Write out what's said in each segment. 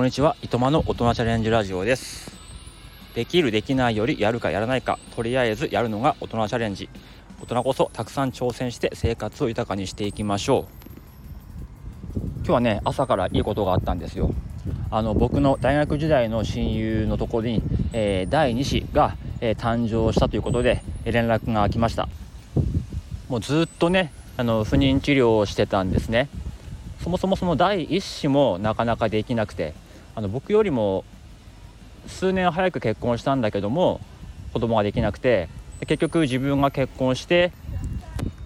こんにちは、いとまの大人チャレンジラジオです。できるできないよりやるかやらないか。とりあえずやるのが大人チャレンジ。大人こそたくさん挑戦して生活を豊かにしていきましょう。今日はね朝からいいことがあったんですよ。あの僕の大学時代の親友のところに、えー、第2子が、えー、誕生したということで連絡が来ました。もうずっとねあの不妊治療をしてたんですね。そもそもその第1子もなかなかできなくてあの僕よりも数年早く結婚したんだけども子供ができなくて結局自分が結婚して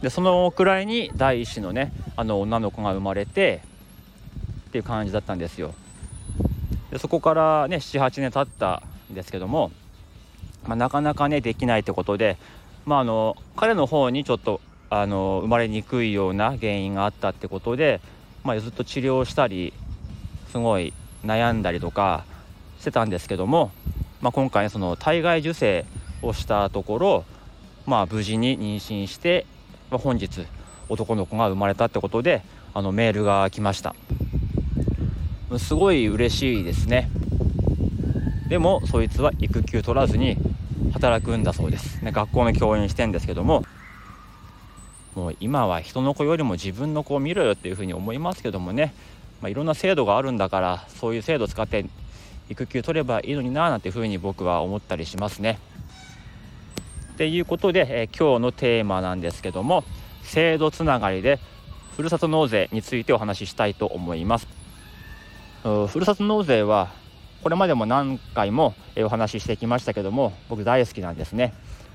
でそのくらいに第1子のねあの女の子が生まれてっていう感じだったんですよ。でそこからね78年経ったんですけども、まあ、なかなかねできないってことで、まあ、あの彼の方にちょっとあの生まれにくいような原因があったってことでまあ、ずっと治療したりすごい悩んだりとかしてたんですけども、まあ、今回その体外受精をしたところ、まあ、無事に妊娠して、まあ、本日男の子が生まれたってことであのメールが来ました。すごい嬉しいですね。でもそいつは育休取らずに働くんだそうです、ね、学校の教員してんですけどももう今は人の子よりも自分の子を見ろよっていうふうに思いますけどもね、まあ、いろんな制度があるんだからそういう制度を使って育休取ればいいのにななんていうふうに僕は思ったりしますね。っていうことで、えー、今日のテーマなんですけども制度つながりでふるさと納税についてお話ししたいと思います。ふるさと納税はこれまでも何回もお話ししてきましたけども僕大好きなんですね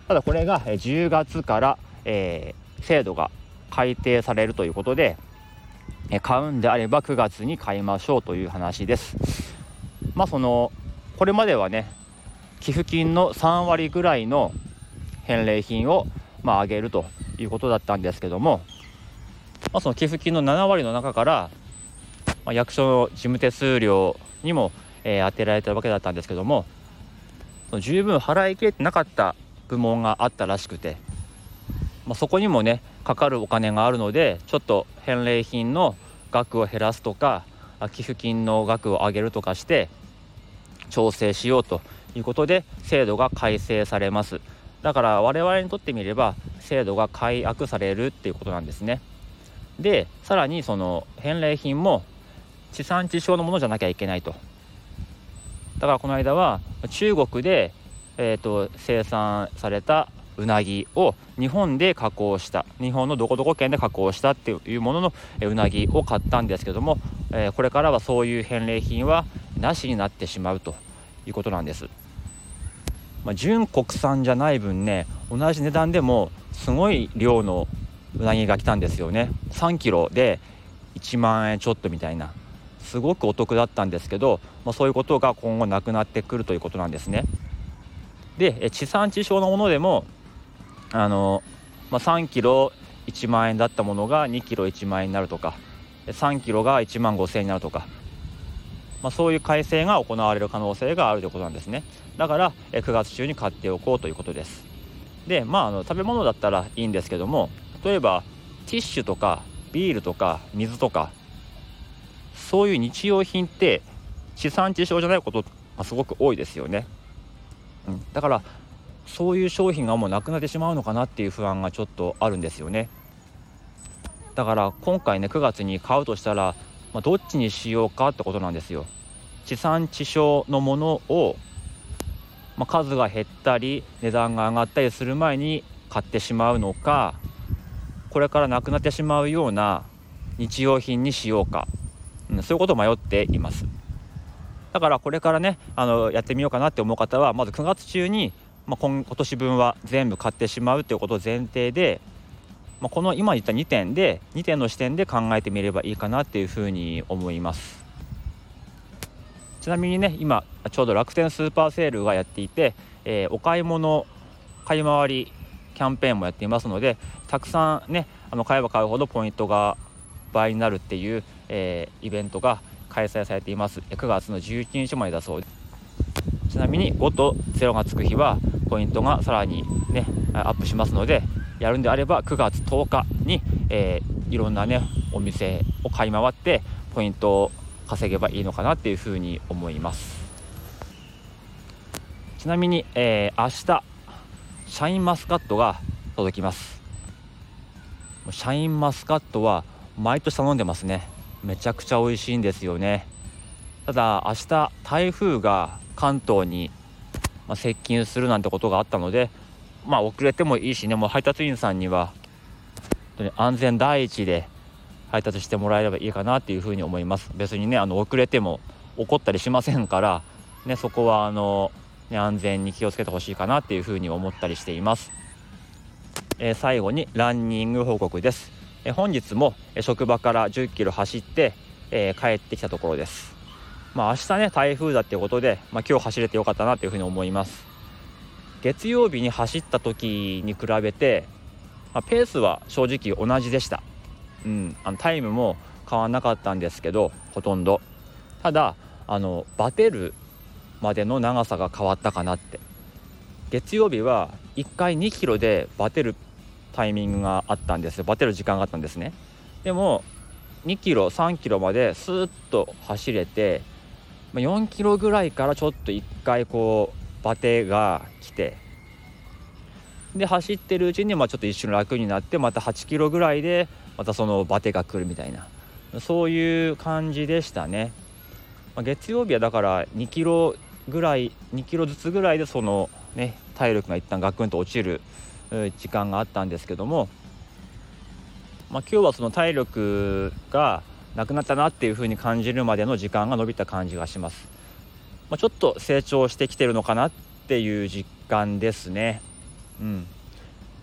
ただこれが10月から、えー制度が改定されるということで買うんであれば9月に買いましょうという話です。まあそのこれまではね寄付金の3割ぐらいの返礼品をまあ上げるということだったんですけども、まあ、その寄付金の7割の中から、まあ、役所の事務手数料にも、えー、当てられたわけだったんですけども十分払い切れてなかった部門があったらしくてまあ、そこにもねかかるお金があるのでちょっと返礼品の額を減らすとか寄付金の額を上げるとかして調整しようということで制度が改正されます。だから我々にとってみれば制度が改悪されるっていうことなんですね。でさらにその返礼品も地産地消のものじゃなきゃいけないと。だからこの間は中国で、えーと生産されたうなぎを日本で加工した日本のどこどこ県で加工したっていうもののうなぎを買ったんですけども、えこれからはそういう返礼品はなしになってしまうということなんです。まあ、純国産じゃない分ね同じ値段でもすごい量のうなぎが来たんですよね3キロで1万円ちょっとみたいなすごくお得だったんですけど、まあ、そういうことが今後なくなってくるということなんですねで地産地消のものでもあの、まあ、3キロ1万円だったものが2キロ1万円になるとか3キロが1万5000円になるとか、まあ、そういう改正が行われる可能性があるということなんですね。だから9月中に買っておこうということです。でまああの食べ物だったらいいんですけども例えばティッシュとかビールとか水とかそういう日用品って地産地消じゃないことがすごく多いですよね、うん、だからそういう商品がもうなくなってしまうのかなっていう不安がちょっとあるんですよね。だから今回ね9月に買うとしたら、まあ、どっちにしようかってことなんですよ。地産地消のものを、まあ、数が減ったり値段が上がったりする前に買ってしまうのかこれからなくなってしまうような日用品にしようか、うん、そういうことを迷っています。だからこれからねあのやってみようかなって思う方はまず9月中にまあ、今今年分は全部買ってしまうということを前提で、まあ、この今言った2点で2点の視点で考えてみればいいかなっていうふうに思います。ちなみにね今ちょうど楽天スーパーセールがやっていて、えー、お買い物買い回りキャンペーンもやっていますのでたくさんねあの買えば買うほどポイントが倍になるっていう、えー、イベントが開催されています。9月の11日までだそうです。ちなみに5と0がつく日はポイントがさらにねアップしますのでやるんであれば9月10日に、えー、いろんなねお店を買い回ってポイントを稼げばいいのかなっていうふうに思います。ちなみに、えー、明日シャインマスカットが届きます。シャインマスカットは毎年頼んでますね。めちゃくちゃ美味しいんですよね。ただ明日台風が関東にま接近するなんてことがあったのでまあ遅れてもいいしね。もう配達員さんには安全第一で配達してもらえればいいかなっていうふうに思います。別にねあの遅れても怒ったりしませんからねそこはあの、ね、安全に気をつけてほしいかなっていうふうに思ったりしています、えー、最後にランニング報告です、えー、本日も職場から10キロ走って、えー、帰ってきたところです。まあ明日ね台風だっていうことで、まあ、今日走れてよかったなというふうに思います。月曜日に走った時に比べて、まあ、ペースは正直同じでした。うん、あのタイムも変わんなかったんですけどほとんど。ただあのバテるまでの長さが変わったかなって。月曜日は1回2キロでバテるタイミングがあったんですバテる時間があったんですね。でも2キロ3キロまでスーッと走れて4キロぐらいからちょっと1回こうバテが来てで走ってるうちにまあちょっと一瞬楽になってまた8キロぐらいでまたそのバテが来るみたいな。そういう感じでしたね、まあ、月曜日はだから2キロぐらい2キロずつぐらいでそのね体力が一旦ガクンと落ちる時間があったんですけども、まあ、今日はその体力がなくなったなっていう風に感じるまでの時間が伸びた感じがします、まあ、ちょっと成長してきてるのかなっていう実感ですね。うん。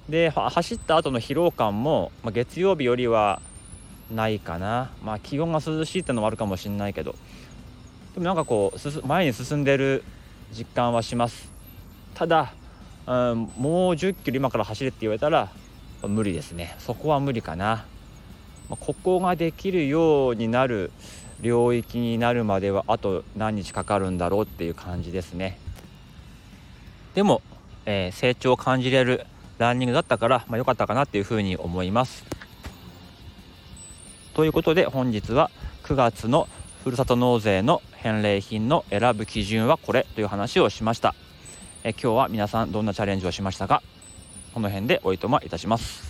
で走った後の疲労感も、まあ、月曜日よりはないかな。まあ気温が涼しいってのもあるかもしれないけど。でもなんかこう前に進んでる実感はします。ただ、うん、もう1 0キロ今から走れって言われたら無理ですね。そこは無理かな、ここができるようになる領域になるまではあと何日かかるんだろうっていう感じですねでも、えー、成長を感じれるランニングだったから、まあ、良かったかなっていうふうに思います。ということで本日は9月のふるさと納税の返礼品の選ぶ基準はこれという話をしました。え今日は皆さんどんなチャレンジをしましたかこの辺でおいとまいたします。